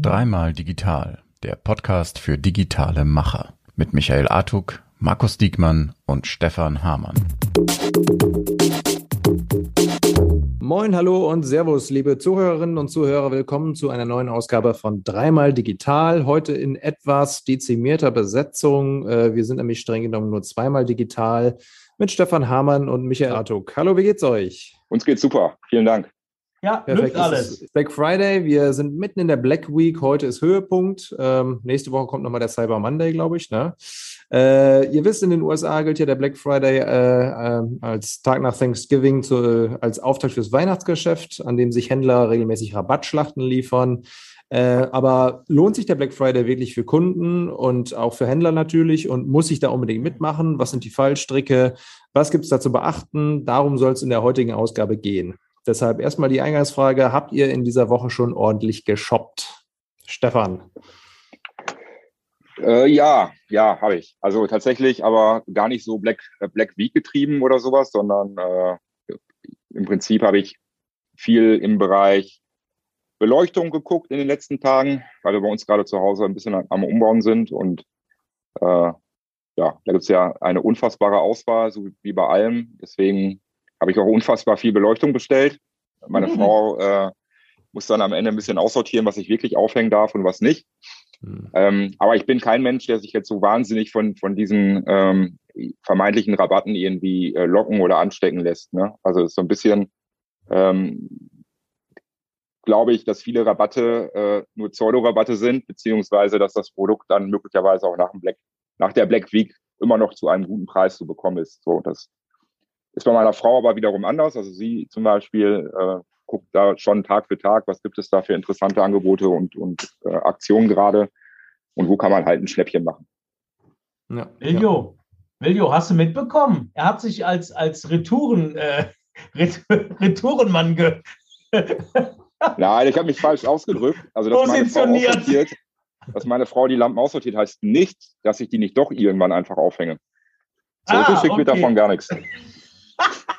Dreimal digital, der Podcast für digitale Macher mit Michael Artuk, Markus Diekmann und Stefan Hamann. Moin, hallo und Servus, liebe Zuhörerinnen und Zuhörer. Willkommen zu einer neuen Ausgabe von Dreimal Digital. Heute in etwas dezimierter Besetzung. Äh, wir sind nämlich streng genommen nur zweimal digital mit Stefan Hamann und Michael Artuk. Hallo, wie geht's euch? Uns geht's super. Vielen Dank. Ja, perfekt alles. Black Friday. Wir sind mitten in der Black Week. Heute ist Höhepunkt. Ähm, nächste Woche kommt nochmal der Cyber Monday, glaube ich. Ne? Äh, ihr wisst, in den USA gilt ja der Black Friday äh, äh, als Tag nach Thanksgiving zu, äh, als Auftakt fürs Weihnachtsgeschäft, an dem sich Händler regelmäßig Rabattschlachten liefern. Äh, aber lohnt sich der Black Friday wirklich für Kunden und auch für Händler natürlich und muss ich da unbedingt mitmachen? Was sind die Fallstricke? Was gibt es da zu beachten? Darum soll es in der heutigen Ausgabe gehen. Deshalb erstmal die Eingangsfrage, habt ihr in dieser Woche schon ordentlich geshoppt? Stefan. Äh, ja, ja, habe ich. Also tatsächlich, aber gar nicht so Black, äh, Black Week getrieben oder sowas, sondern äh, im Prinzip habe ich viel im Bereich Beleuchtung geguckt in den letzten Tagen, weil wir bei uns gerade zu Hause ein bisschen am Umbauen sind und äh, ja, da gibt's ja eine unfassbare Auswahl, so wie bei allem. Deswegen habe ich auch unfassbar viel Beleuchtung bestellt. Meine mhm. Frau äh, muss dann am Ende ein bisschen aussortieren, was ich wirklich aufhängen darf und was nicht. Mhm. Ähm, aber ich bin kein Mensch, der sich jetzt so wahnsinnig von, von diesen ähm, vermeintlichen Rabatten irgendwie äh, locken oder anstecken lässt. Ne? Also ist so ein bisschen, ähm, glaube ich, dass viele Rabatte äh, nur Pseudo-Rabatte sind, beziehungsweise dass das Produkt dann möglicherweise auch nach, dem Black, nach der Black Week immer noch zu einem guten Preis zu bekommen ist. So, das ist bei meiner Frau aber wiederum anders. Also sie zum Beispiel äh, guckt da schon Tag für Tag, was gibt es da für interessante Angebote und, und äh, Aktionen gerade und wo kann man halt ein Schnäppchen machen. Ja. Viljo, Viljo, hast du mitbekommen? Er hat sich als, als Retouren, äh, Retourenmann ge Nein, ich habe mich falsch ausgedrückt. Also, dass meine Frau aussortiert, dass meine Frau die Lampen aussortiert, heißt nicht, dass ich die nicht doch irgendwann einfach aufhänge. Zurückgeschickt ah, okay. wird davon gar nichts.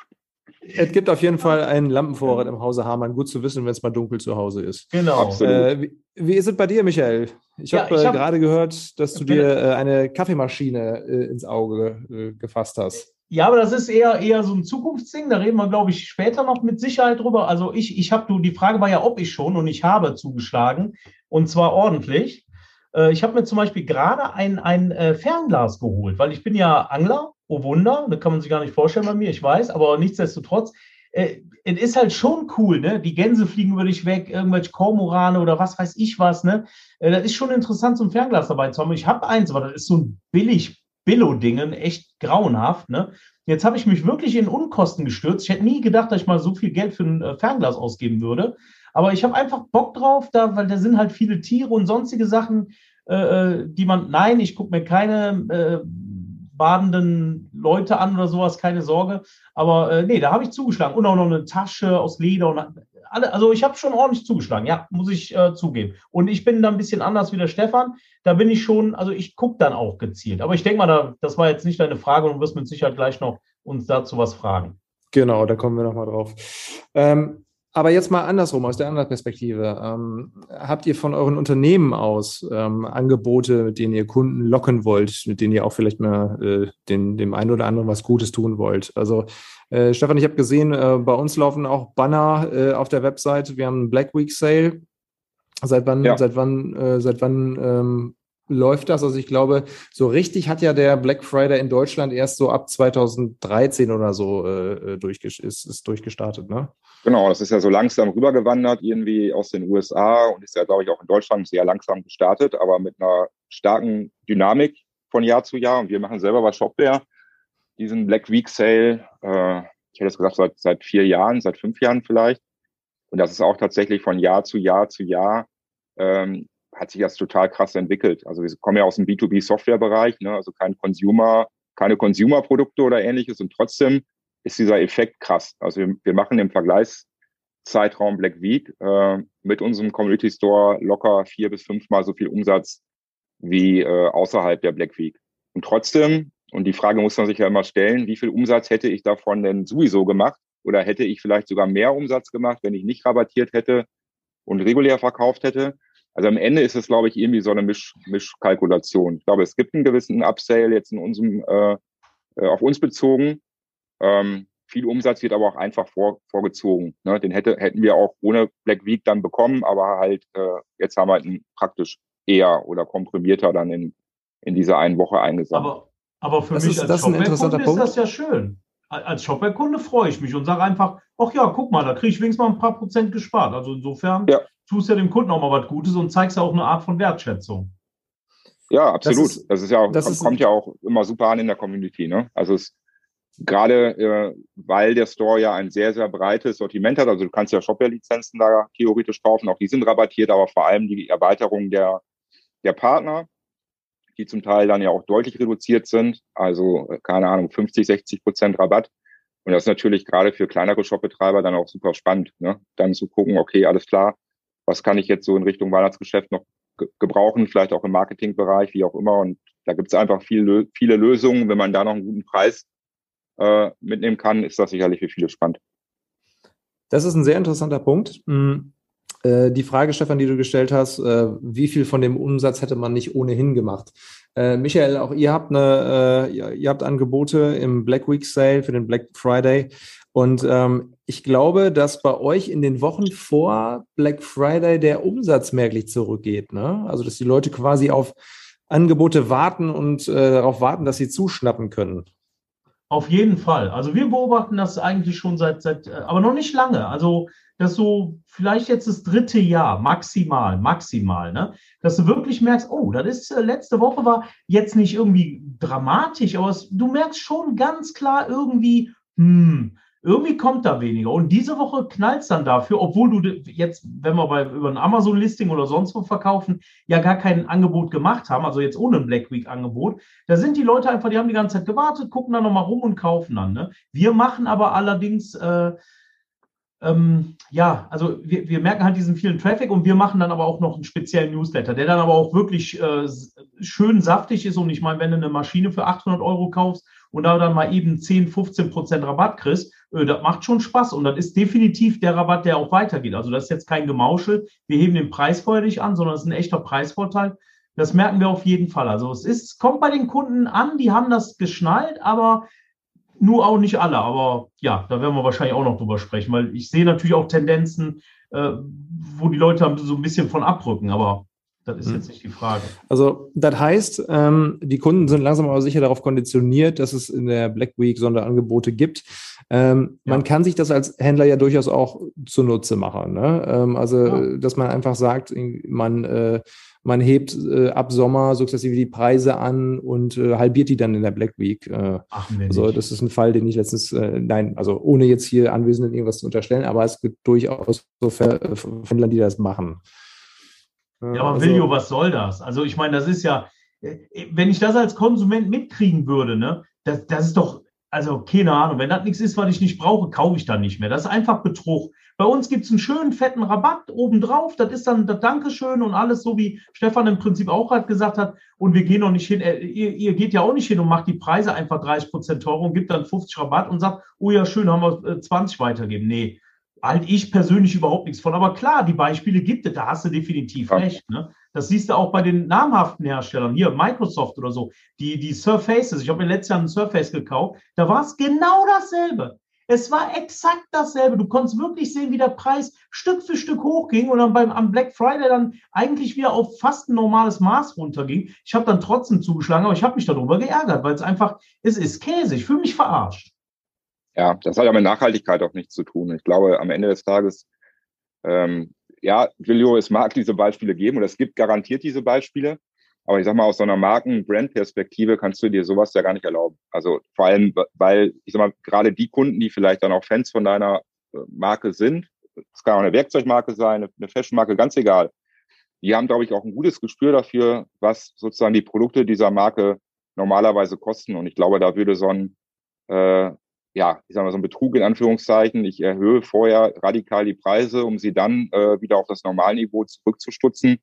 Es gibt auf jeden Fall einen Lampenvorrat im Hause Hamann. Gut zu wissen, wenn es mal dunkel zu Hause ist. Genau. Äh, wie, wie, ist es bei dir, Michael? Ich ja, habe äh, hab, gerade gehört, dass du dir äh, eine Kaffeemaschine äh, ins Auge äh, gefasst hast. Ja, aber das ist eher, eher so ein Zukunftsding. Da reden wir, glaube ich, später noch mit Sicherheit drüber. Also ich, ich habe, du, die Frage war ja, ob ich schon und ich habe zugeschlagen. Und zwar ordentlich. Äh, ich habe mir zum Beispiel gerade ein, ein Fernglas geholt, weil ich bin ja Angler oh Wunder, das kann man sich gar nicht vorstellen bei mir, ich weiß, aber nichtsdestotrotz, äh, es ist halt schon cool, ne? Die Gänse fliegen über dich weg, irgendwelche Kormorane oder was weiß ich was, ne? Äh, das ist schon interessant, so ein Fernglas dabei zu haben. Ich habe eins, aber das ist so ein billig Billo-Dingen, echt grauenhaft, ne? Jetzt habe ich mich wirklich in Unkosten gestürzt. Ich hätte nie gedacht, dass ich mal so viel Geld für ein äh, Fernglas ausgeben würde. Aber ich habe einfach Bock drauf, da, weil da sind halt viele Tiere und sonstige Sachen, äh, äh die man, nein, ich gucke mir keine äh, badenden Leute an oder sowas, keine Sorge. Aber äh, nee, da habe ich zugeschlagen. Und auch noch eine Tasche aus Leder und alle, also ich habe schon ordentlich zugeschlagen, ja, muss ich äh, zugeben. Und ich bin da ein bisschen anders wie der Stefan. Da bin ich schon, also ich gucke dann auch gezielt. Aber ich denke mal, da, das war jetzt nicht deine Frage und du wirst mit Sicherheit gleich noch uns dazu was fragen. Genau, da kommen wir nochmal drauf. Ähm, aber jetzt mal andersrum, aus der anderen Perspektive. Ähm, habt ihr von euren Unternehmen aus ähm, Angebote, mit denen ihr Kunden locken wollt, mit denen ihr auch vielleicht mal äh, den, dem einen oder anderen was Gutes tun wollt? Also, äh, Stefan, ich habe gesehen, äh, bei uns laufen auch Banner äh, auf der Website. Wir haben einen Black Week Sale. Seit wann, ja. seit wann, äh, seit wann ähm, läuft das? Also ich glaube, so richtig hat ja der Black Friday in Deutschland erst so ab 2013 oder so äh, ist, ist durchgestartet, ne? Genau, das ist ja so langsam rübergewandert, irgendwie aus den USA und ist ja, glaube ich, auch in Deutschland sehr langsam gestartet, aber mit einer starken Dynamik von Jahr zu Jahr. Und wir machen selber bei Shopware diesen Black Week Sale, äh, ich hätte es gesagt, seit, seit vier Jahren, seit fünf Jahren vielleicht. Und das ist auch tatsächlich von Jahr zu Jahr zu Jahr ähm, hat sich das total krass entwickelt. Also wir kommen ja aus dem B2B-Software-Bereich, ne? also kein Consumer, keine Consumer-Produkte oder ähnliches und trotzdem ist dieser Effekt krass. Also wir, wir machen im Vergleichszeitraum Black Week äh, mit unserem Community Store locker vier bis fünfmal so viel Umsatz wie äh, außerhalb der Black Week. Und trotzdem, und die Frage muss man sich ja immer stellen, wie viel Umsatz hätte ich davon denn sowieso gemacht, oder hätte ich vielleicht sogar mehr Umsatz gemacht, wenn ich nicht rabattiert hätte und regulär verkauft hätte. Also am Ende ist es, glaube ich, irgendwie so eine Misch Mischkalkulation. Ich glaube, es gibt einen gewissen Upsale jetzt in unserem, äh, äh, auf uns bezogen. Ähm, viel Umsatz wird aber auch einfach vor, vorgezogen. Ne? Den hätte, hätten wir auch ohne Black Week dann bekommen, aber halt äh, jetzt haben wir halt einen praktisch eher oder komprimierter dann in, in dieser einen Woche eingesammelt. Aber, aber für das mich ist, als Shopware-Kunde ist das ja schön. Als Shopware-Kunde freue ich mich und sage einfach, ach ja, guck mal, da kriege ich wenigstens mal ein paar Prozent gespart. Also insofern ja. tust ja dem Kunden auch mal was Gutes und zeigst ja auch eine Art von Wertschätzung. Ja, absolut. Das ist, das ist ja auch, das kommt ja auch immer super an in der Community. Ne? Also es gerade äh, weil der Store ja ein sehr, sehr breites Sortiment hat. Also du kannst ja Shopware-Lizenzen da theoretisch kaufen, auch die sind rabattiert, aber vor allem die Erweiterung der, der Partner, die zum Teil dann ja auch deutlich reduziert sind. Also, äh, keine Ahnung, 50, 60 Prozent Rabatt. Und das ist natürlich gerade für kleinere Shopbetreiber dann auch super spannend, ne? dann zu gucken, okay, alles klar, was kann ich jetzt so in Richtung Weihnachtsgeschäft noch gebrauchen, vielleicht auch im Marketingbereich, wie auch immer. Und da gibt es einfach viel, viele Lösungen. Wenn man da noch einen guten Preis äh, mitnehmen kann, ist das sicherlich für viele spannend. Das ist ein sehr interessanter Punkt. Hm, äh, die Frage, Stefan, die du gestellt hast, äh, wie viel von dem Umsatz hätte man nicht ohnehin gemacht? Äh, Michael, auch ihr habt eine, äh, ihr habt Angebote im Black Week Sale für den Black Friday. Und ähm, ich glaube, dass bei euch in den Wochen vor Black Friday der Umsatz merklich zurückgeht. Ne? Also, dass die Leute quasi auf Angebote warten und äh, darauf warten, dass sie zuschnappen können. Auf jeden Fall. Also wir beobachten das eigentlich schon seit, seit, äh, aber noch nicht lange. Also das so vielleicht jetzt das dritte Jahr maximal, maximal, ne? Dass du wirklich merkst, oh, das ist äh, letzte Woche war jetzt nicht irgendwie dramatisch, aber es, du merkst schon ganz klar irgendwie, hm, irgendwie kommt da weniger. Und diese Woche knallt es dann dafür, obwohl du jetzt, wenn wir bei, über ein Amazon-Listing oder sonst wo verkaufen, ja gar kein Angebot gemacht haben, also jetzt ohne ein Black Week-Angebot. Da sind die Leute einfach, die haben die ganze Zeit gewartet, gucken dann nochmal rum und kaufen dann. Ne? Wir machen aber allerdings, äh, ähm, ja, also wir, wir merken halt diesen vielen Traffic und wir machen dann aber auch noch einen speziellen Newsletter, der dann aber auch wirklich äh, schön saftig ist. Und ich meine, wenn du eine Maschine für 800 Euro kaufst und da dann mal eben 10, 15 Prozent Rabatt kriegst, das macht schon Spaß und das ist definitiv der Rabatt, der auch weitergeht. Also das ist jetzt kein Gemauschel, wir heben den Preis vorher nicht an, sondern es ist ein echter Preisvorteil. Das merken wir auf jeden Fall. Also es ist, kommt bei den Kunden an, die haben das geschnallt, aber nur auch nicht alle. Aber ja, da werden wir wahrscheinlich auch noch drüber sprechen, weil ich sehe natürlich auch Tendenzen, äh, wo die Leute so ein bisschen von abrücken. Aber das ist hm. jetzt nicht die Frage. Also, das heißt, ähm, die Kunden sind langsam aber sicher darauf konditioniert, dass es in der Black Week Sonderangebote gibt. Ähm, ja. Man kann sich das als Händler ja durchaus auch zunutze machen. Ne? Ähm, also, ja. dass man einfach sagt, man, äh, man hebt äh, ab Sommer sukzessive die Preise an und äh, halbiert die dann in der Black Week. Äh, Ach, also, das ist ein Fall, den ich letztens, äh, nein, also ohne jetzt hier Anwesenden irgendwas zu unterstellen, aber es gibt durchaus so Händler, die das machen. Ja, aber also, Viljo, was soll das? Also ich meine, das ist ja, äh, wenn ich das als Konsument mitkriegen würde, ne, das, das ist doch, also keine Ahnung, wenn das nichts ist, was ich nicht brauche, kaufe ich dann nicht mehr. Das ist einfach Betrug. Bei uns gibt es einen schönen fetten Rabatt obendrauf, das ist dann das Dankeschön und alles so, wie Stefan im Prinzip auch halt gesagt hat. Und wir gehen noch nicht hin, äh, ihr, ihr, geht ja auch nicht hin und macht die Preise einfach 30 Prozent teurer und gibt dann 50 Rabatt und sagt, oh ja, schön, haben wir äh, 20 weitergeben. Nee, halt ich persönlich überhaupt nichts von. Aber klar, die Beispiele gibt es, da hast du definitiv ja. recht. Ne? Das siehst du auch bei den namhaften Herstellern, hier Microsoft oder so, die, die Surfaces. Ich habe mir letztes Jahr einen Surface gekauft, da war es genau dasselbe. Es war exakt dasselbe. Du konntest wirklich sehen, wie der Preis Stück für Stück hochging und dann beim am Black Friday dann eigentlich wieder auf fast ein normales Maß runterging. Ich habe dann trotzdem zugeschlagen, aber ich habe mich darüber geärgert, weil es einfach, es ist Käse. Ich fühle mich verarscht. Ja, das hat ja mit Nachhaltigkeit auch nichts zu tun. Ich glaube, am Ende des Tages, ähm, ja, Julio, es mag diese Beispiele geben oder es gibt garantiert diese Beispiele. Aber ich sag mal, aus so einer Marken-Brand-Perspektive kannst du dir sowas ja gar nicht erlauben. Also vor allem, weil, ich sag mal, gerade die Kunden, die vielleicht dann auch Fans von deiner äh, Marke sind, es kann auch eine Werkzeugmarke sein, eine Fashionmarke, ganz egal. Die haben, glaube ich, auch ein gutes Gespür dafür, was sozusagen die Produkte dieser Marke normalerweise kosten. Und ich glaube, da würde so ein, äh, ja, ich sage mal so ein Betrug in Anführungszeichen. Ich erhöhe vorher radikal die Preise, um sie dann äh, wieder auf das Normalniveau zurückzustutzen.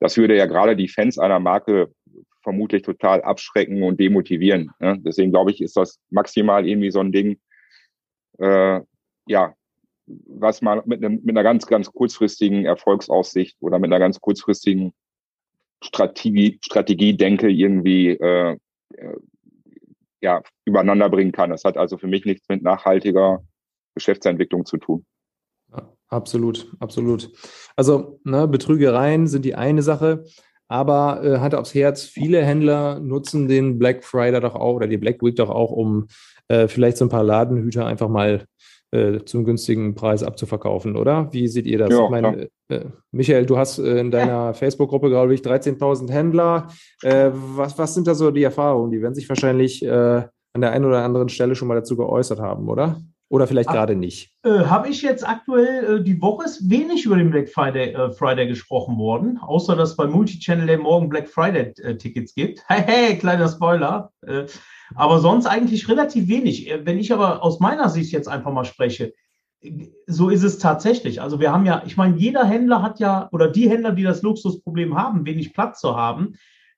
Das würde ja gerade die Fans einer Marke vermutlich total abschrecken und demotivieren. Ne? Deswegen glaube ich, ist das maximal irgendwie so ein Ding, äh, ja, was man mit, einem, mit einer ganz, ganz kurzfristigen Erfolgsaussicht oder mit einer ganz kurzfristigen Strategie, Strategie denke, irgendwie äh, äh, ja, übereinander bringen kann. Das hat also für mich nichts mit nachhaltiger Geschäftsentwicklung zu tun. Absolut, absolut. Also ne, Betrügereien sind die eine Sache, aber äh, Hand aufs Herz, viele Händler nutzen den Black Friday doch auch oder die Black Week doch auch, um äh, vielleicht so ein paar Ladenhüter einfach mal äh, zum günstigen Preis abzuverkaufen, oder? Wie seht ihr das? Ja, ich meine, äh, Michael, du hast äh, in deiner ja. Facebook-Gruppe, glaube ich, 13.000 Händler. Äh, was, was sind da so die Erfahrungen? Die werden sich wahrscheinlich äh, an der einen oder anderen Stelle schon mal dazu geäußert haben, oder? Oder vielleicht gerade nicht? Äh, Habe ich jetzt aktuell, äh, die Woche ist wenig über den Black Friday, äh, Friday gesprochen worden, außer dass bei Multichannel der morgen Black Friday Tickets gibt. Hey, hey, kleiner Spoiler. Aber sonst eigentlich relativ wenig. Äh, wenn ich aber aus meiner Sicht jetzt einfach mal spreche, so ist es tatsächlich. Also wir haben ja, ich meine, jeder Händler hat ja, oder die Händler, die das Luxusproblem haben, wenig Platz zu haben,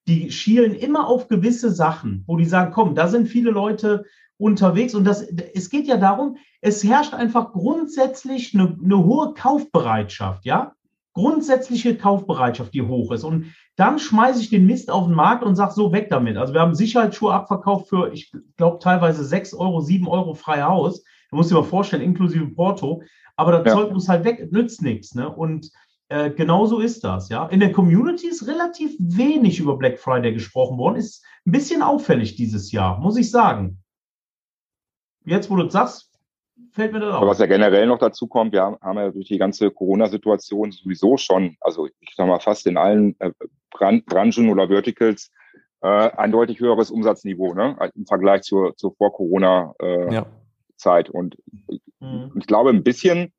die schielen immer auf gewisse Sachen, wo die sagen, komm, da sind viele Leute unterwegs und das, es geht ja darum, es herrscht einfach grundsätzlich eine, eine hohe Kaufbereitschaft, ja? Grundsätzliche Kaufbereitschaft, die hoch ist. Und dann schmeiße ich den Mist auf den Markt und sage so weg damit. Also wir haben Sicherheitsschuhe abverkauft für, ich glaube, teilweise 6 Euro, 7 Euro frei Haus. Du musst dir mal vorstellen, inklusive Porto. Aber das ja. Zeug muss halt weg, nützt nichts. Ne? Und äh, genau so ist das. Ja, in der Community ist relativ wenig über Black Friday gesprochen worden. Ist ein bisschen auffällig dieses Jahr, muss ich sagen. Jetzt, wo du sagst, fällt mir das auf. Was ja generell noch dazu kommt, wir haben, ja durch die ganze Corona-Situation sowieso schon, also ich sag mal fast in allen äh, Branchen oder Verticals, äh, ein deutlich höheres Umsatzniveau ne, im Vergleich zur, zur Vor-Corona-Zeit. Äh, ja. Und mhm. ich glaube, ein bisschen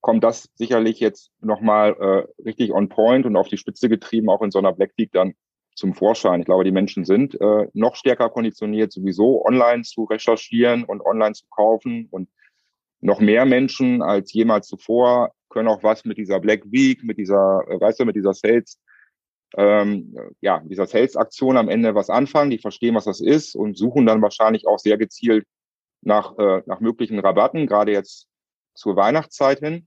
kommt das sicherlich jetzt nochmal äh, richtig on point und auf die Spitze getrieben, auch in so einer Black Week dann zum Vorschein. Ich glaube, die Menschen sind äh, noch stärker konditioniert, sowieso online zu recherchieren und online zu kaufen und noch mehr Menschen als jemals zuvor können auch was mit dieser Black Week, mit dieser, äh, weißt du, mit dieser Sales, ähm, ja, dieser Sales-Aktion am Ende was anfangen. Die verstehen, was das ist und suchen dann wahrscheinlich auch sehr gezielt nach, äh, nach möglichen Rabatten, gerade jetzt zur Weihnachtszeit hin.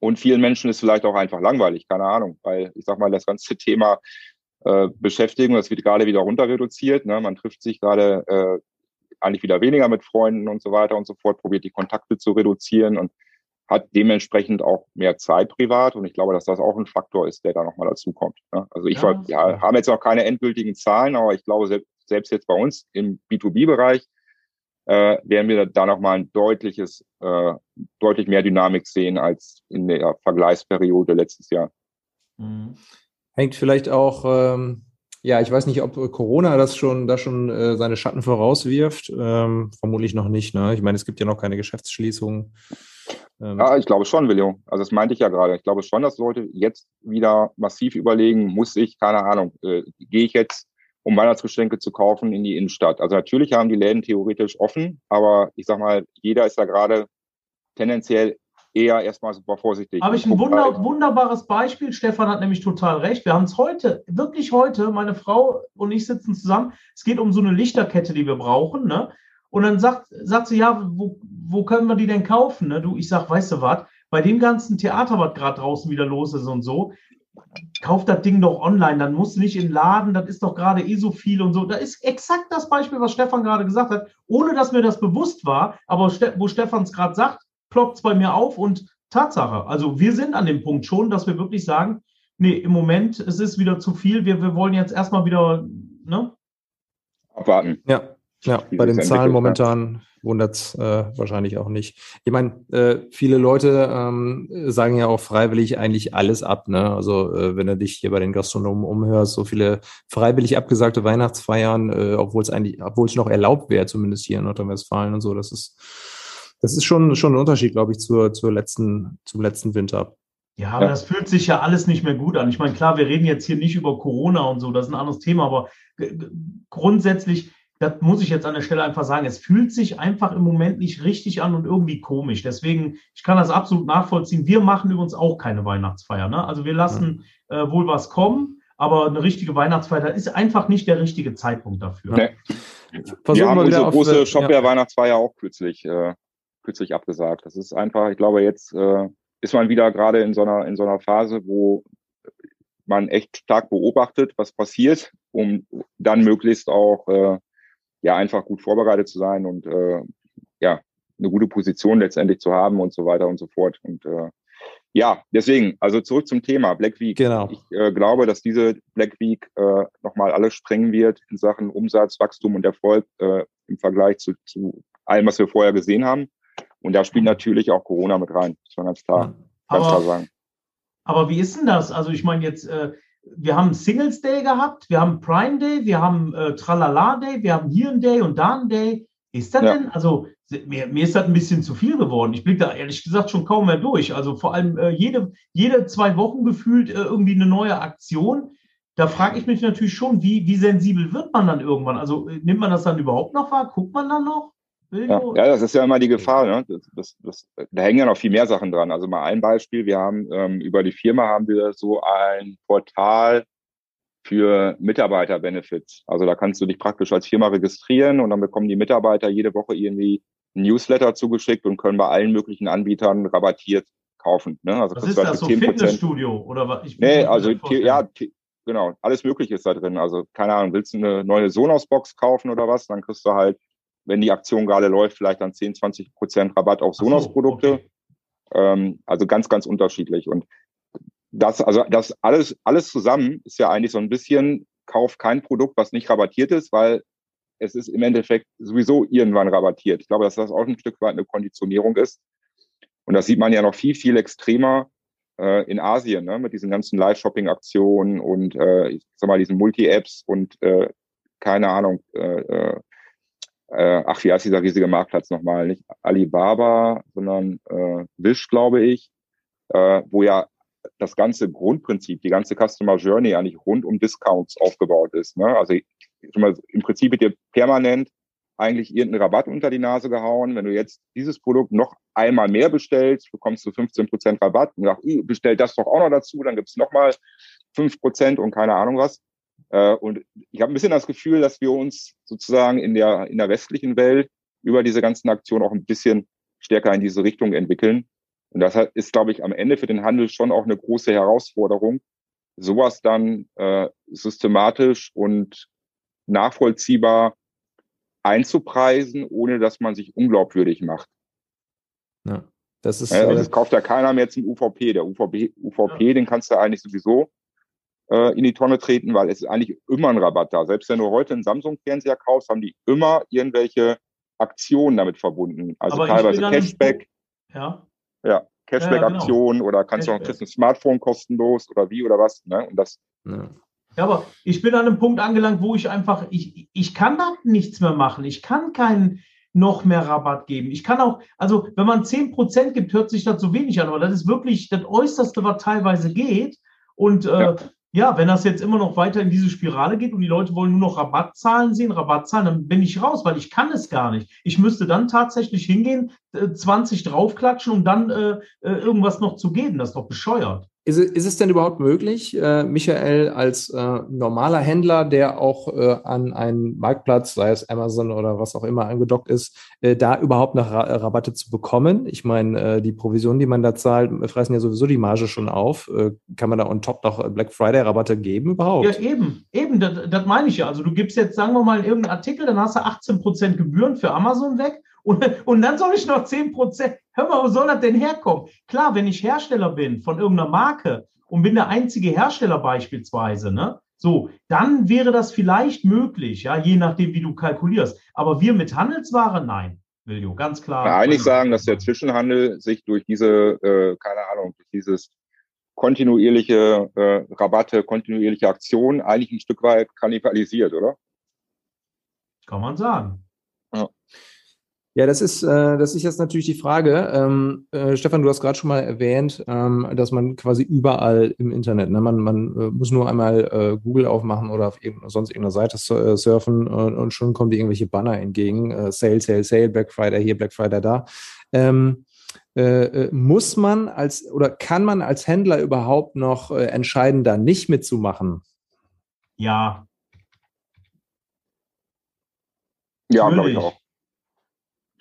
Und vielen Menschen ist vielleicht auch einfach langweilig, keine Ahnung, weil ich sag mal, das ganze Thema äh, Beschäftigung, das wird gerade wieder runter reduziert. Ne? Man trifft sich gerade äh, eigentlich wieder weniger mit Freunden und so weiter und so fort, probiert die Kontakte zu reduzieren und hat dementsprechend auch mehr Zeit privat. Und ich glaube, dass das auch ein Faktor ist, der da nochmal dazu kommt. Ne? Also ich ja, ja, haben jetzt noch keine endgültigen Zahlen, aber ich glaube, selbst jetzt bei uns im B2B-Bereich äh, werden wir da nochmal ein deutliches, äh, deutlich mehr Dynamik sehen als in der Vergleichsperiode letztes Jahr. Mhm. Hängt vielleicht auch ähm, ja, ich weiß nicht, ob Corona das schon, da schon äh, seine Schatten vorauswirft. Ähm, vermutlich noch nicht. Ne? Ich meine, es gibt ja noch keine Geschäftsschließungen. Ähm, ja, ich glaube schon, William. Also das meinte ich ja gerade. Ich glaube schon, dass Leute jetzt wieder massiv überlegen, muss ich, keine Ahnung, äh, gehe ich jetzt, um Weihnachtsgeschenke zu kaufen, in die Innenstadt. Also natürlich haben die Läden theoretisch offen, aber ich sag mal, jeder ist da gerade tendenziell eher erstmal super vorsichtig. Habe ich ein wunder, wunderbares Beispiel. Stefan hat nämlich total recht. Wir haben es heute, wirklich heute, meine Frau und ich sitzen zusammen. Es geht um so eine Lichterkette, die wir brauchen. Ne? Und dann sagt, sagt sie, ja, wo, wo können wir die denn kaufen? Ne? Du, ich sag, weißt du was, bei dem ganzen Theater, was gerade draußen wieder los ist und so, kauf das Ding doch online, dann musst du nicht in den Laden, das ist doch gerade eh so viel und so. Da ist exakt das Beispiel, was Stefan gerade gesagt hat, ohne dass mir das bewusst war, aber wo Stefan es gerade sagt, ploppt es bei mir auf und Tatsache. Also wir sind an dem Punkt schon, dass wir wirklich sagen, nee, im Moment, es ist wieder zu viel, wir, wir wollen jetzt erstmal wieder, ne? Abwarten. Ja. Ja, bei den Zahlen momentan wundert es äh, wahrscheinlich auch nicht. Ich meine, äh, viele Leute ähm, sagen ja auch freiwillig eigentlich alles ab. Ne? Also äh, wenn du dich hier bei den Gastronomen umhörst, so viele freiwillig abgesagte Weihnachtsfeiern, äh, obwohl es eigentlich, obwohl es noch erlaubt wäre, zumindest hier in Nordrhein-Westfalen und so, das ist das ist schon, schon ein Unterschied, glaube ich, zur, zur letzten, zum letzten Winter. Ja, aber ja. das fühlt sich ja alles nicht mehr gut an. Ich meine, klar, wir reden jetzt hier nicht über Corona und so, das ist ein anderes Thema, aber grundsätzlich, das muss ich jetzt an der Stelle einfach sagen, es fühlt sich einfach im Moment nicht richtig an und irgendwie komisch. Deswegen, ich kann das absolut nachvollziehen. Wir machen übrigens auch keine Weihnachtsfeier. Ne? Also wir lassen ja. äh, wohl was kommen, aber eine richtige Weihnachtsfeier ist einfach nicht der richtige Zeitpunkt dafür. Nee. Wir haben unsere große Shopware-Weihnachtsfeier auch kürzlich äh, kürzlich abgesagt. Das ist einfach, ich glaube, jetzt äh, ist man wieder gerade in so einer, in so einer Phase, wo man echt stark beobachtet, was passiert, um dann möglichst auch äh, ja einfach gut vorbereitet zu sein und äh, ja eine gute Position letztendlich zu haben und so weiter und so fort. Und äh, ja, deswegen, also zurück zum Thema Black Week. Genau. Ich äh, glaube, dass diese Black Week äh, nochmal alles sprengen wird in Sachen Umsatz, Wachstum und Erfolg äh, im Vergleich zu, zu allem, was wir vorher gesehen haben. Und da spielt natürlich auch Corona mit rein, muss man ganz klar, aber, ganz klar sagen. Aber wie ist denn das? Also ich meine jetzt, äh, wir haben Singles Day gehabt, wir haben Prime Day, wir haben äh, Tralala Day, wir haben hier ein Day und da ein Day. Ist das ja. denn? Also mir, mir, ist das ein bisschen zu viel geworden. Ich blicke da ehrlich gesagt schon kaum mehr durch. Also vor allem äh, jede, jede zwei Wochen gefühlt äh, irgendwie eine neue Aktion. Da frage ich mich natürlich schon, wie, wie sensibel wird man dann irgendwann? Also äh, nimmt man das dann überhaupt noch wahr? Guckt man dann noch? Ja, ja, das ist ja immer die Gefahr. Ne? Das, das, das, da hängen ja noch viel mehr Sachen dran. Also mal ein Beispiel. Wir haben ähm, über die Firma haben wir so ein Portal für Mitarbeiter-Benefits. Also da kannst du dich praktisch als Firma registrieren und dann bekommen die Mitarbeiter jede Woche irgendwie ein Newsletter zugeschickt und können bei allen möglichen Anbietern rabattiert kaufen. Ne? Also was ist das, so Fitnessstudio oder was? Ich nee, also ja, genau, alles Mögliche ist da drin. Also keine Ahnung, willst du eine neue Sonos-Box kaufen oder was, dann kriegst du halt wenn die Aktion gerade läuft, vielleicht dann 10, 20 Prozent Rabatt auf Sonos-Produkte. Okay. Ähm, also ganz, ganz unterschiedlich. Und das, also das alles, alles zusammen ist ja eigentlich so ein bisschen, kauf kein Produkt, was nicht rabattiert ist, weil es ist im Endeffekt sowieso irgendwann rabattiert. Ich glaube, dass das auch ein Stück weit eine Konditionierung ist. Und das sieht man ja noch viel, viel extremer äh, in Asien, ne, mit diesen ganzen Live-Shopping-Aktionen und äh, ich sag mal, diesen Multi-Apps und äh, keine Ahnung, äh, äh ach, wie heißt dieser riesige Marktplatz nochmal? Nicht Alibaba, sondern äh, Wish, glaube ich, äh, wo ja das ganze Grundprinzip, die ganze Customer Journey eigentlich rund um Discounts aufgebaut ist. Ne? Also im Prinzip wird dir permanent eigentlich irgendeinen Rabatt unter die Nase gehauen. Wenn du jetzt dieses Produkt noch einmal mehr bestellst, bekommst du 15 Prozent Rabatt und sagst, bestell das doch auch noch dazu, dann gibt's nochmal 5% und keine Ahnung was. Äh, und ich habe ein bisschen das Gefühl, dass wir uns sozusagen in der, in der westlichen Welt über diese ganzen Aktionen auch ein bisschen stärker in diese Richtung entwickeln. Und das ist, glaube ich, am Ende für den Handel schon auch eine große Herausforderung, sowas dann äh, systematisch und nachvollziehbar einzupreisen, ohne dass man sich unglaubwürdig macht. Ja, das ist. Ja, das kauft ja keiner mehr zum UVP. Der UVP, UVP, ja. den kannst du eigentlich sowieso äh, in die Tonne treten, weil es ist eigentlich immer ein Rabatt da. Selbst wenn du heute einen Samsung-Fernseher kaufst, haben die immer irgendwelche Aktionen damit verbunden. Also Aber teilweise Cashback. Ja. Ja, Cashback-Aktionen ja, genau. oder kannst Cashback. du auch ein Smartphone kostenlos oder wie oder was. Ne? Und das. Ja. Ja, aber ich bin an einem Punkt angelangt, wo ich einfach, ich, ich kann da nichts mehr machen. Ich kann keinen noch mehr Rabatt geben. Ich kann auch, also wenn man 10% gibt, hört sich das so wenig an, aber das ist wirklich das Äußerste, was teilweise geht. Und äh, ja ja, wenn das jetzt immer noch weiter in diese Spirale geht und die Leute wollen nur noch Rabattzahlen sehen, Rabattzahlen, dann bin ich raus, weil ich kann es gar nicht. Ich müsste dann tatsächlich hingehen, 20 äh, draufklatschen, um dann äh, äh, irgendwas noch zu geben. Das ist doch bescheuert. Ist, ist es denn überhaupt möglich, äh, Michael, als äh, normaler Händler, der auch äh, an einen Marktplatz, sei es Amazon oder was auch immer, angedockt ist, äh, da überhaupt noch Ra Rabatte zu bekommen? Ich meine, äh, die Provisionen, die man da zahlt, fressen ja sowieso die Marge schon auf. Äh, kann man da on top noch Black Friday-Rabatte geben überhaupt? Ja, eben, eben, das, das meine ich ja. Also du gibst jetzt, sagen wir mal, irgendeinen Artikel, dann hast du 18% Gebühren für Amazon weg und, und dann soll ich noch 10 Prozent. Hör mal, wo soll das denn herkommen? Klar, wenn ich Hersteller bin von irgendeiner Marke und bin der einzige Hersteller beispielsweise, ne? So, dann wäre das vielleicht möglich, ja, je nachdem, wie du kalkulierst. Aber wir mit Handelsware, nein, Viljo, ganz klar. Ich kann eigentlich sagen, dass der Zwischenhandel sich durch diese, äh, keine Ahnung, durch dieses kontinuierliche äh, Rabatte, kontinuierliche Aktionen eigentlich ein Stück weit kannibalisiert, oder? Kann man sagen. Ja. Das ist, äh, das ist jetzt natürlich die Frage. Ähm, äh, Stefan, du hast gerade schon mal erwähnt, ähm, dass man quasi überall im Internet, ne, man, man äh, muss nur einmal äh, Google aufmachen oder auf irgendeine, sonst irgendeiner Seite äh, surfen und, und schon kommen dir irgendwelche Banner entgegen. Äh, Sale, Sale, Sale, Black Friday hier, Black Friday da. Ähm, äh, äh, muss man als oder kann man als Händler überhaupt noch äh, entscheiden, da nicht mitzumachen? Ja. Ja, glaube ich auch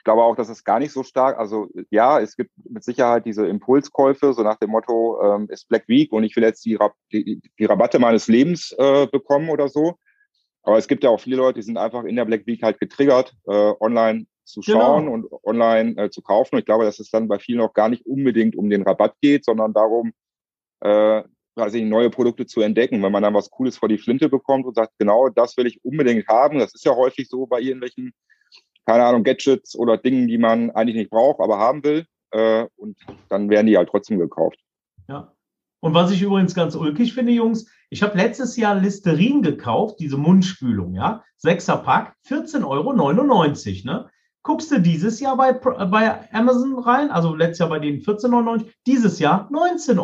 glaube auch, dass es gar nicht so stark, also ja, es gibt mit Sicherheit diese Impulskäufe, so nach dem Motto, ähm, ist Black Week und ich will jetzt die, die, die Rabatte meines Lebens äh, bekommen oder so. Aber es gibt ja auch viele Leute, die sind einfach in der Black Week halt getriggert, äh, online zu genau. schauen genau. und online äh, zu kaufen. Und ich glaube, dass es dann bei vielen auch gar nicht unbedingt um den Rabatt geht, sondern darum, äh, quasi neue Produkte zu entdecken. Wenn man dann was Cooles vor die Flinte bekommt und sagt, genau das will ich unbedingt haben. Das ist ja häufig so bei irgendwelchen keine Ahnung, Gadgets oder Dingen, die man eigentlich nicht braucht, aber haben will. Äh, und dann werden die halt trotzdem gekauft. Ja. Und was ich übrigens ganz ulkig finde, Jungs, ich habe letztes Jahr Listerin gekauft, diese Mundspülung, ja, sechser Pack, 14,99 Euro, ne? Guckst du dieses Jahr bei, bei Amazon rein, also letztes Jahr bei denen 14,99, dieses Jahr 19,99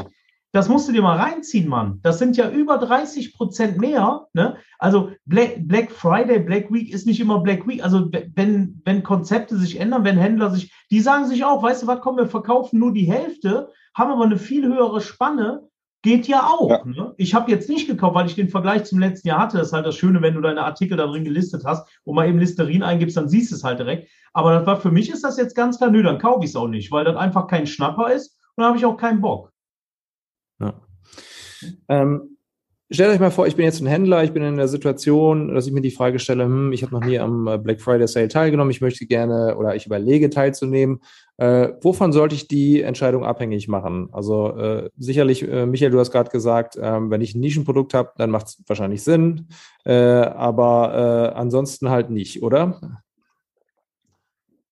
Euro. Das musst du dir mal reinziehen, Mann. Das sind ja über 30 Prozent mehr. Ne? Also Black, Black, Friday, Black Week ist nicht immer Black Week. Also wenn, wenn Konzepte sich ändern, wenn Händler sich, die sagen sich auch, weißt du was, komm, wir verkaufen nur die Hälfte, haben aber eine viel höhere Spanne. Geht ja auch. Ja. Ne? Ich habe jetzt nicht gekauft, weil ich den Vergleich zum letzten Jahr hatte. Das ist halt das Schöne, wenn du deine Artikel da drin gelistet hast und mal eben Listerin eingibst, dann siehst du es halt direkt. Aber das war für mich ist das jetzt ganz klar, nö, dann kaufe ich es auch nicht, weil das einfach kein Schnapper ist und dann habe ich auch keinen Bock. Ja. Ähm, stellt euch mal vor, ich bin jetzt ein Händler, ich bin in der Situation, dass ich mir die Frage stelle, hm, ich habe noch nie am äh, Black Friday Sale teilgenommen, ich möchte gerne oder ich überlege teilzunehmen. Äh, wovon sollte ich die Entscheidung abhängig machen? Also äh, sicherlich, äh, Michael, du hast gerade gesagt, ähm, wenn ich ein Nischenprodukt habe, dann macht es wahrscheinlich Sinn, äh, aber äh, ansonsten halt nicht, oder?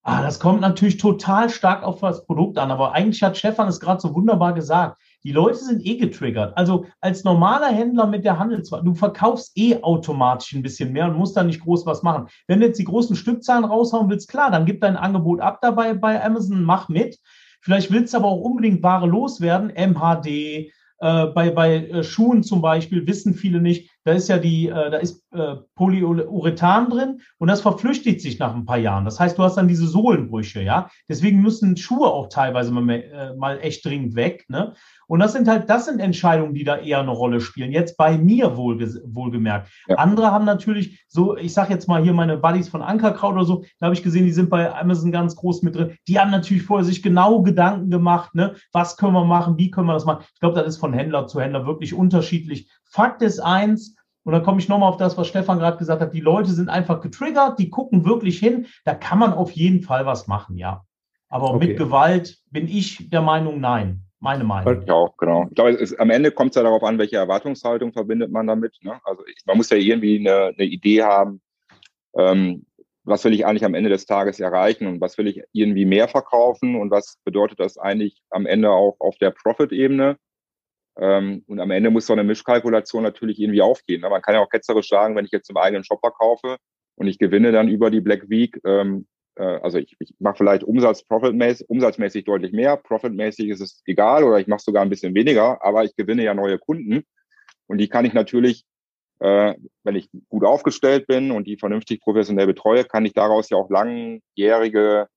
Ah, das kommt natürlich total stark auf das Produkt an, aber eigentlich hat Stefan es gerade so wunderbar gesagt. Die Leute sind eh getriggert. Also als normaler Händler mit der Handelsware, du verkaufst eh automatisch ein bisschen mehr und musst da nicht groß was machen. Wenn du jetzt die großen Stückzahlen raushauen willst, klar, dann gib dein Angebot ab dabei bei Amazon, mach mit. Vielleicht willst du aber auch unbedingt Ware loswerden, MHD, äh, bei, bei äh, Schuhen zum Beispiel wissen viele nicht, da ist ja die, äh, da ist äh, Polyurethan drin und das verflüchtigt sich nach ein paar Jahren. Das heißt, du hast dann diese Sohlenbrüche, ja. Deswegen müssen Schuhe auch teilweise mal, äh, mal echt dringend weg. Ne? Und das sind halt, das sind Entscheidungen, die da eher eine Rolle spielen. Jetzt bei mir wohl, wohlgemerkt. Ja. Andere haben natürlich so, ich sage jetzt mal hier meine Buddies von Ankerkraut oder so, da habe ich gesehen, die sind bei Amazon ganz groß mit drin. Die haben natürlich vorher sich genau Gedanken gemacht, ne? was können wir machen, wie können wir das machen. Ich glaube, das ist von Händler zu Händler wirklich unterschiedlich. Fakt ist eins, und dann komme ich nochmal auf das, was Stefan gerade gesagt hat. Die Leute sind einfach getriggert, die gucken wirklich hin. Da kann man auf jeden Fall was machen, ja. Aber okay. mit Gewalt bin ich der Meinung, nein. Meine Meinung. Ich auch, genau. Ich glaube, es, am Ende kommt es ja darauf an, welche Erwartungshaltung verbindet man damit. Ne? Also ich, man muss ja irgendwie eine, eine Idee haben, ähm, was will ich eigentlich am Ende des Tages erreichen und was will ich irgendwie mehr verkaufen und was bedeutet das eigentlich am Ende auch auf der Profit-Ebene. Ähm, und am Ende muss so eine Mischkalkulation natürlich irgendwie aufgehen. Ne? Man kann ja auch ketzerisch sagen, wenn ich jetzt im eigenen Shop verkaufe und ich gewinne dann über die Black Week, ähm, äh, also ich, ich mache vielleicht Umsatz, Profitmäßig, umsatzmäßig deutlich mehr, profitmäßig ist es egal oder ich mache sogar ein bisschen weniger, aber ich gewinne ja neue Kunden und die kann ich natürlich, äh, wenn ich gut aufgestellt bin und die vernünftig professionell betreue, kann ich daraus ja auch langjährige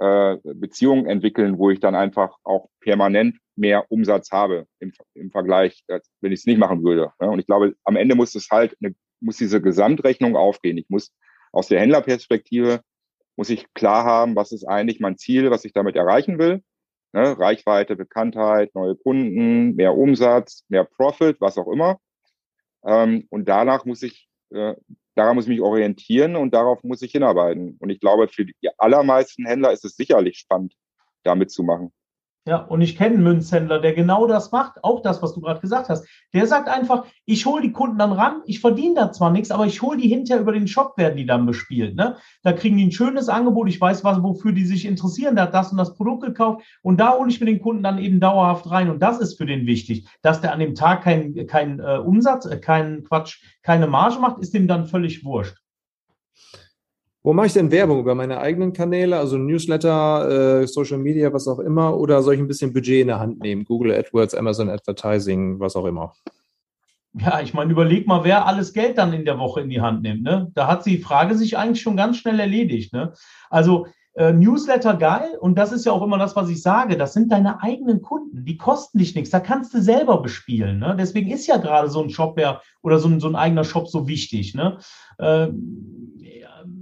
äh, Beziehungen entwickeln, wo ich dann einfach auch permanent mehr Umsatz habe im, im Vergleich, wenn ich es nicht machen würde. Und ich glaube, am Ende muss es halt, eine, muss diese Gesamtrechnung aufgehen. Ich muss aus der Händlerperspektive muss ich klar haben, was ist eigentlich mein Ziel, was ich damit erreichen will. Ne? Reichweite, Bekanntheit, neue Kunden, mehr Umsatz, mehr Profit, was auch immer. Ähm, und danach muss ich, äh, daran muss ich mich orientieren und darauf muss ich hinarbeiten. Und ich glaube, für die allermeisten Händler ist es sicherlich spannend, damit zu machen. Ja, und ich kenne einen Münzhändler, der genau das macht, auch das, was du gerade gesagt hast. Der sagt einfach, ich hole die Kunden dann ran, ich verdiene da zwar nichts, aber ich hole die hinterher über den Shop, werden die dann bespielt. Ne? Da kriegen die ein schönes Angebot, ich weiß, was, wofür die sich interessieren, der hat das und das Produkt gekauft und da hole ich mir den Kunden dann eben dauerhaft rein und das ist für den wichtig. Dass der an dem Tag keinen kein, äh, Umsatz, äh, keinen Quatsch, keine Marge macht, ist dem dann völlig wurscht. Wo mache ich denn Werbung? Über meine eigenen Kanäle, also Newsletter, äh, Social Media, was auch immer? Oder soll ich ein bisschen Budget in der Hand nehmen? Google AdWords, Amazon Advertising, was auch immer? Ja, ich meine, überleg mal, wer alles Geld dann in der Woche in die Hand nimmt. Ne? Da hat die Frage sich eigentlich schon ganz schnell erledigt. Ne? Also äh, Newsletter geil und das ist ja auch immer das, was ich sage. Das sind deine eigenen Kunden, die kosten dich nichts. Da kannst du selber bespielen. Ne? Deswegen ist ja gerade so ein Shopware oder so ein, so ein eigener Shop so wichtig. Ne? Äh,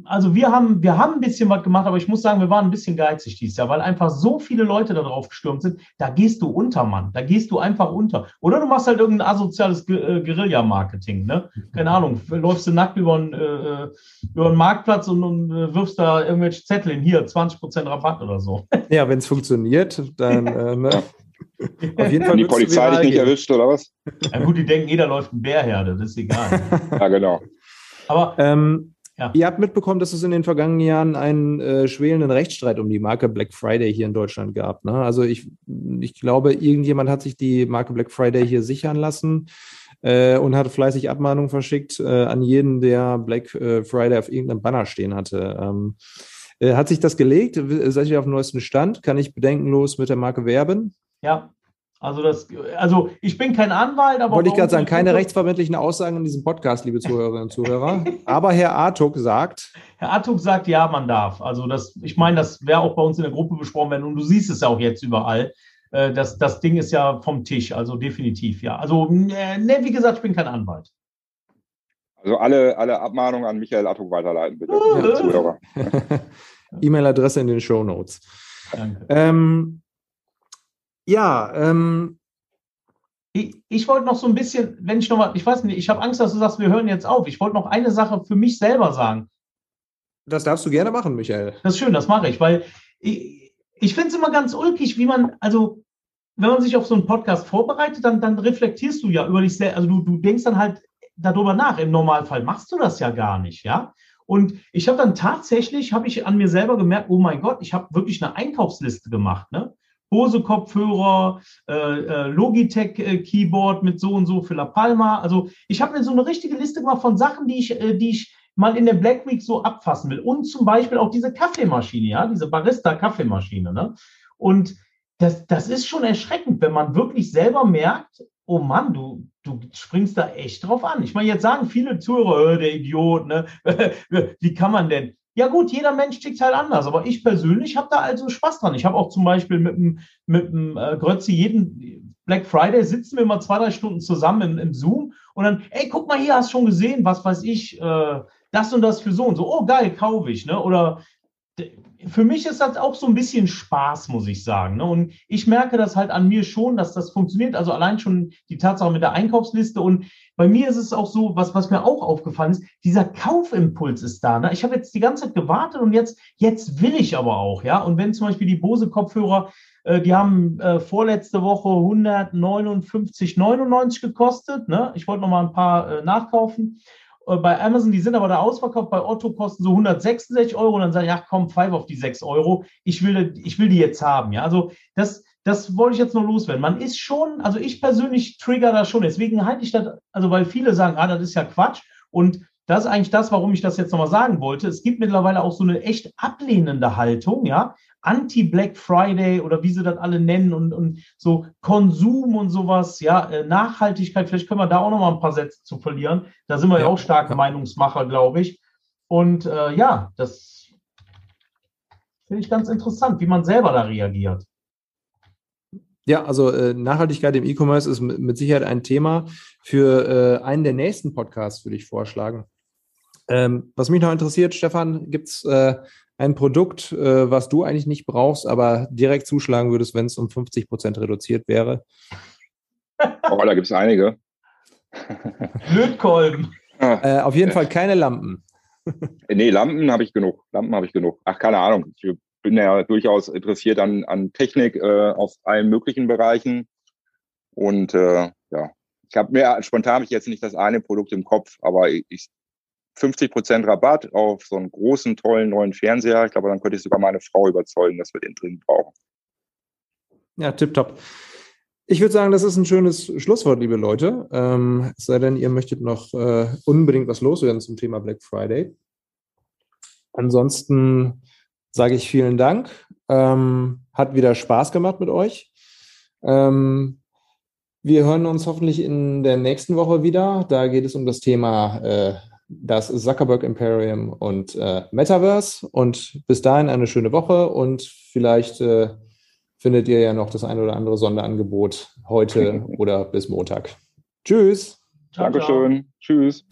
also wir haben, wir haben ein bisschen was gemacht, aber ich muss sagen, wir waren ein bisschen geizig dieses Jahr, weil einfach so viele Leute da drauf gestürmt sind. Da gehst du unter, Mann. Da gehst du einfach unter. Oder du machst halt irgendein asoziales äh, Guerilla-Marketing, ne? Keine Ahnung, läufst du nackt über einen, äh, über einen Marktplatz und, und äh, wirfst da irgendwelche Zettel in hier, 20% Rabatt oder so. Ja, wenn es funktioniert, dann, äh, ne? Auf jeden Fall die Polizei dich nicht erwischt, oder was? Ja gut, die denken, jeder läuft ein Bärherde, das ist egal. ja, genau. Aber ähm, ja. Ihr habt mitbekommen, dass es in den vergangenen Jahren einen äh, schwelenden Rechtsstreit um die Marke Black Friday hier in Deutschland gab. Ne? Also ich, ich glaube, irgendjemand hat sich die Marke Black Friday hier sichern lassen äh, und hat fleißig Abmahnungen verschickt äh, an jeden, der Black äh, Friday auf irgendeinem Banner stehen hatte. Ähm, äh, hat sich das gelegt? Seid ihr auf dem neuesten Stand? Kann ich bedenkenlos mit der Marke werben? Ja, also, das, also ich bin kein Anwalt, aber. Wollte ich gerade sagen, keine rechtsverbindlichen Aussagen in diesem Podcast, liebe Zuhörerinnen und Zuhörer. aber Herr Artuk sagt. Herr Artuk sagt, ja, man darf. Also das, ich meine, das wäre auch bei uns in der Gruppe besprochen werden und du siehst es ja auch jetzt überall. Äh, das, das Ding ist ja vom Tisch, also definitiv, ja. Also, ne, wie gesagt, ich bin kein Anwalt. Also alle, alle Abmahnungen an Michael Artuk weiterleiten, bitte. Zuhörer. E-Mail-Adresse in den Show Notes. Danke. Ähm, ja, ähm, ich, ich wollte noch so ein bisschen, wenn ich noch mal, ich weiß nicht, ich habe Angst, dass du sagst, wir hören jetzt auf. Ich wollte noch eine Sache für mich selber sagen. Das darfst du gerne machen, Michael. Das ist schön, das mache ich, weil ich, ich finde es immer ganz ulkig, wie man, also wenn man sich auf so einen Podcast vorbereitet, dann, dann reflektierst du ja über dich selbst, also du, du denkst dann halt darüber nach. Im Normalfall machst du das ja gar nicht, ja. Und ich habe dann tatsächlich, habe ich an mir selber gemerkt, oh mein Gott, ich habe wirklich eine Einkaufsliste gemacht, ne? Bose-Kopfhörer, äh, äh, Logitech-Keyboard mit so und so für La Palma. Also ich habe mir so eine richtige Liste gemacht von Sachen, die ich, äh, die ich mal in der Black Week so abfassen will. Und zum Beispiel auch diese Kaffeemaschine, ja, diese Barista-Kaffeemaschine. Ne? Und das, das ist schon erschreckend, wenn man wirklich selber merkt, oh Mann, du, du springst da echt drauf an. Ich meine, jetzt sagen viele Zuhörer, äh, der Idiot, ne? wie kann man denn? Ja gut, jeder Mensch tickt halt anders, aber ich persönlich habe da also Spaß dran. Ich habe auch zum Beispiel mit dem, mit dem äh, Grötzi jeden Black Friday sitzen wir mal zwei, drei Stunden zusammen im, im Zoom und dann, ey, guck mal hier, hast schon gesehen, was weiß ich, äh, das und das für so und so. Oh, geil, kaufe ich. Ne? Oder für mich ist das auch so ein bisschen Spaß, muss ich sagen. Ne? Und ich merke das halt an mir schon, dass das funktioniert. Also allein schon die Tatsache mit der Einkaufsliste. Und bei mir ist es auch so, was, was mir auch aufgefallen ist, dieser Kaufimpuls ist da. Ne? Ich habe jetzt die ganze Zeit gewartet und jetzt, jetzt will ich aber auch. ja. Und wenn zum Beispiel die Bose-Kopfhörer, äh, die haben äh, vorletzte Woche 159,99 gekostet. Ne? Ich wollte noch mal ein paar äh, nachkaufen. Äh, bei Amazon, die sind aber da ausverkauft, bei Otto kosten so 166 Euro. Und dann sagen, ja komm, pfeif auf die 6 Euro, ich will, ich will die jetzt haben. Ja, also das, das wollte ich jetzt nur loswerden. Man ist schon, also ich persönlich trigger da schon, deswegen halte ich das, also weil viele sagen, ah, das ist ja Quatsch. Und das ist eigentlich das, warum ich das jetzt nochmal sagen wollte. Es gibt mittlerweile auch so eine echt ablehnende Haltung, ja. Anti-Black Friday oder wie sie das alle nennen und, und so Konsum und sowas, ja, äh, Nachhaltigkeit, vielleicht können wir da auch nochmal ein paar Sätze zu verlieren. Da sind wir ja, ja auch starke. Meinungsmacher, glaube ich. Und äh, ja, das finde ich ganz interessant, wie man selber da reagiert. Ja, also äh, Nachhaltigkeit im E-Commerce ist mit Sicherheit ein Thema für äh, einen der nächsten Podcasts, würde ich vorschlagen. Ähm, was mich noch interessiert, Stefan, gibt es äh, ein Produkt, äh, was du eigentlich nicht brauchst, aber direkt zuschlagen würdest, wenn es um 50 Prozent reduziert wäre? Oh, da gibt es einige. Lötkolben. Ah, äh, auf jeden Fall keine Lampen. nee, Lampen habe ich genug. Lampen habe ich genug. Ach, keine Ahnung. Ich bin ja durchaus interessiert an, an Technik äh, aus allen möglichen Bereichen. Und äh, ja, ich habe mir spontan habe ich jetzt nicht das eine Produkt im Kopf, aber ich, 50 Prozent Rabatt auf so einen großen, tollen neuen Fernseher. Ich glaube, dann könnte ich sogar meine Frau überzeugen, dass wir den drin brauchen. Ja, tipptopp. Ich würde sagen, das ist ein schönes Schlusswort, liebe Leute. Ähm, es sei denn, ihr möchtet noch äh, unbedingt was loswerden zum Thema Black Friday. Ansonsten sage ich vielen Dank. Ähm, hat wieder Spaß gemacht mit euch. Ähm, wir hören uns hoffentlich in der nächsten Woche wieder. Da geht es um das Thema äh, das Zuckerberg Imperium und äh, Metaverse. Und bis dahin eine schöne Woche und vielleicht äh, findet ihr ja noch das ein oder andere Sonderangebot heute oder bis Montag. Tschüss. Ciao, Dankeschön. Ciao. Tschüss.